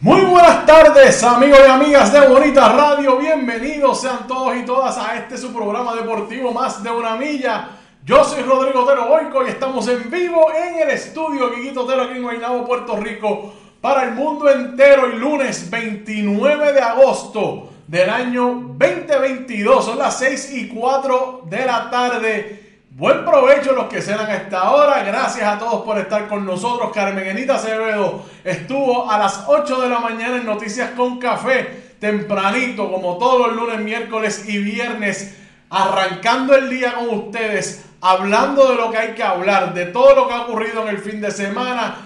Muy buenas tardes amigos y amigas de Bonita Radio, bienvenidos sean todos y todas a este su programa deportivo Más de una Milla. Yo soy Rodrigo Otero Boico y estamos en vivo en el estudio Quiquito Otero aquí en Guaynabo, Puerto Rico, para el mundo entero y lunes 29 de agosto del año 2022, son las 6 y 4 de la tarde. Buen provecho los que serán a esta hora. Gracias a todos por estar con nosotros. Carmen Enita Acevedo estuvo a las 8 de la mañana en Noticias con Café, tempranito, como todos los lunes, miércoles y viernes, arrancando el día con ustedes, hablando de lo que hay que hablar, de todo lo que ha ocurrido en el fin de semana.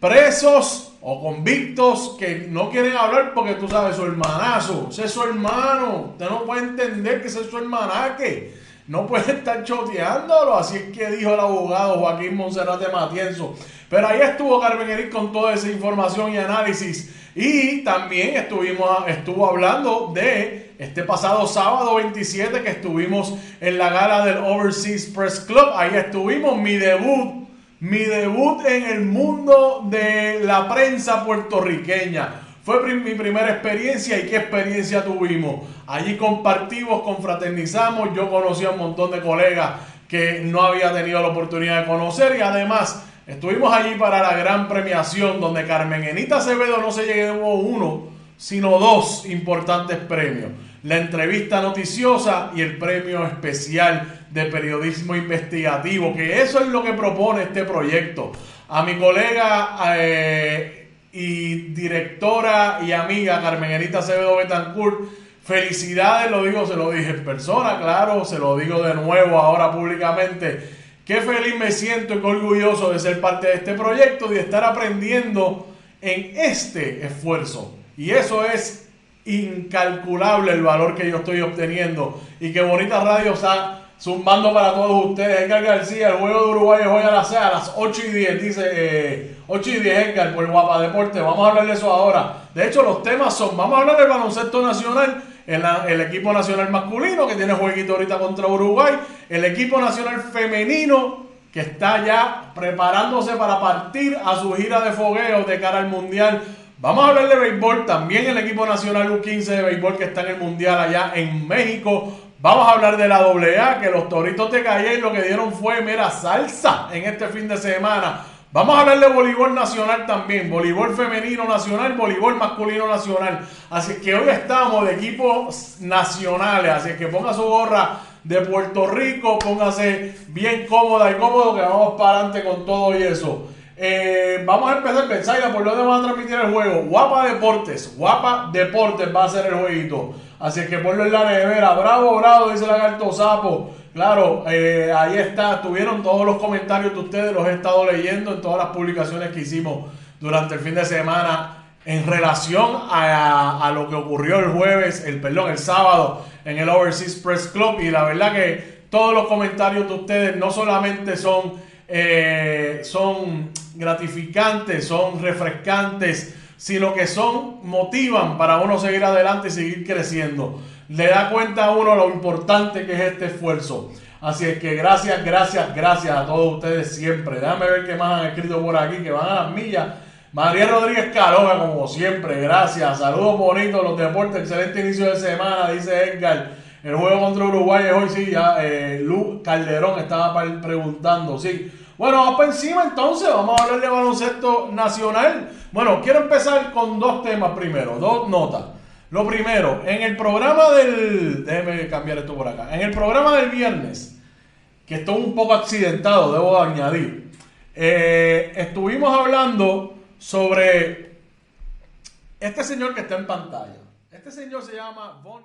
Presos o convictos que no quieren hablar porque tú sabes, su hermanazo, ese es su hermano. Usted no puede entender que ese es su hermanaque no puede estar choteándolo. Así es que dijo el abogado Joaquín Monserrate Matienzo. Pero ahí estuvo Carmen Eric con toda esa información y análisis. Y también estuvimos, estuvo hablando de este pasado sábado 27 que estuvimos en la gala del Overseas Press Club. Ahí estuvimos, mi debut, mi debut en el mundo de la prensa puertorriqueña. Fue mi primera experiencia y qué experiencia tuvimos. Allí compartimos, confraternizamos, yo conocí a un montón de colegas que no había tenido la oportunidad de conocer y además estuvimos allí para la gran premiación donde Carmen Enita Acevedo no se llevó uno, sino dos importantes premios. La entrevista noticiosa y el premio especial de periodismo investigativo, que eso es lo que propone este proyecto. A mi colega... Eh, y directora y amiga Carmenita Acevedo Betancourt. Felicidades, lo digo, se lo dije en persona, claro, se lo digo de nuevo ahora públicamente. Qué feliz me siento y qué orgulloso de ser parte de este proyecto y de estar aprendiendo en este esfuerzo. Y eso es incalculable el valor que yo estoy obteniendo y qué bonita radio está zumbando para todos ustedes. Edgar García, el juego de Uruguay es hoy a las, a las 8 y 10, dice eh, 8 y 10 Edgar por Guapa Deporte. Vamos a hablar de eso ahora. De hecho, los temas son, vamos a hablar del baloncesto nacional el, el equipo nacional masculino que tiene jueguito ahorita contra Uruguay, el equipo nacional femenino que está ya preparándose para partir a su gira de fogueo de cara al Mundial. Vamos a hablar de béisbol, también el equipo nacional U15 de béisbol que está en el Mundial allá en México. Vamos a hablar de la AA, que los Toritos de Calle lo que dieron fue mera salsa en este fin de semana. Vamos a hablar de voleibol nacional también, voleibol femenino nacional, voleibol masculino nacional. Así que hoy estamos de equipos nacionales, así que ponga su gorra de Puerto Rico, póngase bien cómoda y cómodo que vamos para adelante con todo y eso. Eh, vamos a empezar, pensáis por dónde van a transmitir el juego. Guapa Deportes, Guapa Deportes va a ser el jueguito. Así que ponlo en la nevera. Bravo, bravo, dice la Lagarto Sapo. Claro, eh, ahí está. Tuvieron todos los comentarios de ustedes, los he estado leyendo en todas las publicaciones que hicimos durante el fin de semana en relación a, lo que ocurrió el jueves, el perdón, el sábado en el Overseas Press Club. Y la verdad que todos los comentarios de ustedes no solamente son, eh, son gratificantes, son refrescantes, sino que son, motivan para uno seguir adelante y seguir creciendo. Le da cuenta a uno lo importante que es este esfuerzo. Así es que gracias, gracias, gracias a todos ustedes siempre. Déjame ver qué más han escrito por aquí, que van a las millas. María Rodríguez Caroga, como siempre, gracias. Saludos bonitos, los deportes, excelente inicio de semana, dice Edgar. El juego contra Uruguay es hoy, sí, ya eh, Lu Calderón estaba preguntando, sí. Bueno, vamos para encima entonces, vamos a hablar de baloncesto nacional. Bueno, quiero empezar con dos temas primero, dos notas. Lo primero, en el programa del... Déjeme cambiar esto por acá. En el programa del viernes, que estuvo un poco accidentado, debo añadir, eh, estuvimos hablando sobre este señor que está en pantalla. Este señor se llama Von...